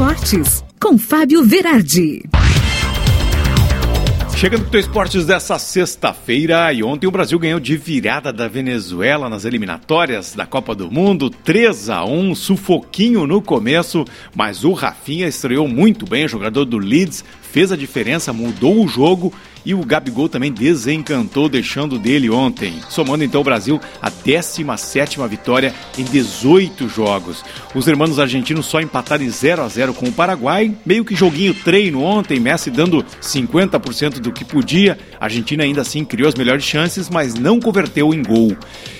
Esportes, com Fábio Verardi. Chegando com o Esportes dessa sexta-feira e ontem o Brasil ganhou de virada da Venezuela nas eliminatórias da Copa do Mundo, 3 a 1 sufoquinho no começo, mas o Rafinha estreou muito bem, jogador do Leeds, fez a diferença, mudou o jogo e o Gabigol também desencantou, deixando dele ontem, somando então o Brasil a 17 vitória em 18 jogos. Os irmãos argentinos só empataram em 0 a 0 com o Paraguai, meio que joguinho treino ontem, Messi dando 50% do que podia. A Argentina ainda assim criou as melhores chances, mas não converteu em gol.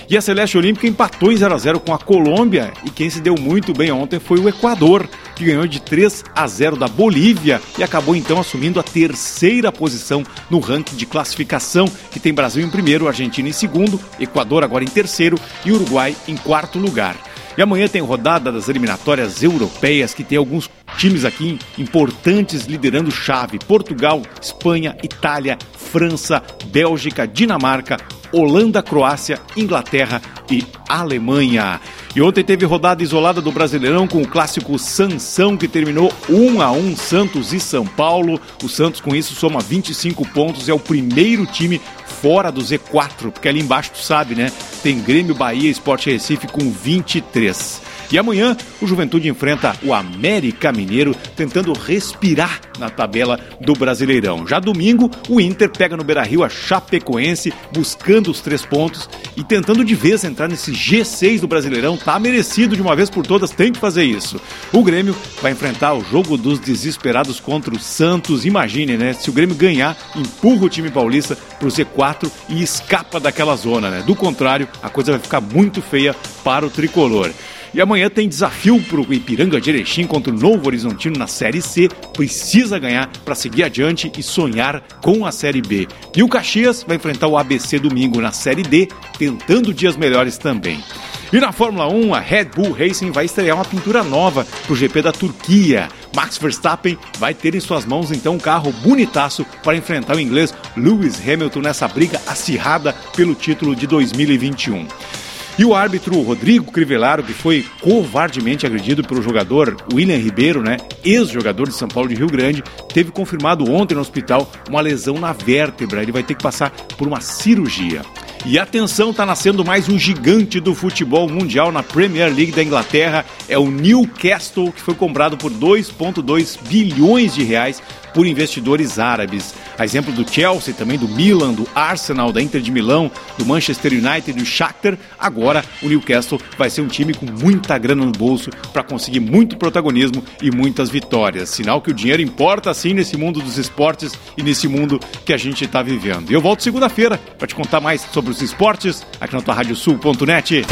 E a Celeste Olímpica empatou em 0 a 0 com a Colômbia e quem se deu muito bem ontem foi o Equador, que ganhou de 3 a 0 da Bolívia e acabou então assumindo a terceira posição no ranking de classificação, que tem Brasil em primeiro, Argentina em segundo, Equador agora em terceiro e Uruguai em quarto lugar. E amanhã tem rodada das eliminatórias europeias, que tem alguns times aqui importantes liderando chave: Portugal, Espanha, Itália, França, Bélgica, Dinamarca, Holanda, Croácia, Inglaterra e Alemanha. E ontem teve rodada isolada do Brasileirão com o clássico Sansão, que terminou 1 a 1 Santos e São Paulo. O Santos com isso soma 25 pontos, é o primeiro time fora do Z4, porque ali embaixo tu sabe, né? Tem Grêmio, Bahia e Sport Recife com 23. E amanhã o Juventude enfrenta o América Mineiro, tentando respirar na tabela do Brasileirão. Já domingo, o Inter pega no Beira Rio a Chapecoense, buscando os três pontos e tentando de vez entrar nesse G6 do Brasileirão. Tá merecido de uma vez por todas, tem que fazer isso. O Grêmio vai enfrentar o jogo dos desesperados contra o Santos. Imagine, né? Se o Grêmio ganhar, empurra o time paulista pro Z4 e escapa daquela zona, né? Do contrário, a coisa vai ficar muito feia para o tricolor. E amanhã tem desafio para o Ipiranga de Erechim contra o Novo Horizontino na Série C. Precisa ganhar para seguir adiante e sonhar com a Série B. E o Caxias vai enfrentar o ABC domingo na Série D, tentando dias melhores também. E na Fórmula 1, a Red Bull Racing vai estrear uma pintura nova para o GP da Turquia. Max Verstappen vai ter em suas mãos então um carro bonitaço para enfrentar o inglês Lewis Hamilton nessa briga acirrada pelo título de 2021. E o árbitro Rodrigo Crivellaro, que foi covardemente agredido pelo jogador William Ribeiro, né, ex-jogador de São Paulo de Rio Grande, teve confirmado ontem no hospital uma lesão na vértebra. Ele vai ter que passar por uma cirurgia. E atenção, está nascendo mais um gigante do futebol mundial na Premier League da Inglaterra. É o Newcastle, que foi comprado por 2,2 bilhões de reais por investidores árabes. A exemplo do Chelsea, também do Milan, do Arsenal, da Inter de Milão, do Manchester United do Shakhtar, agora o Newcastle vai ser um time com muita grana no bolso para conseguir muito protagonismo e muitas vitórias. Sinal que o dinheiro importa sim nesse mundo dos esportes e nesse mundo que a gente está vivendo. E eu volto segunda-feira para te contar mais sobre os esportes aqui na tua radiosul.net.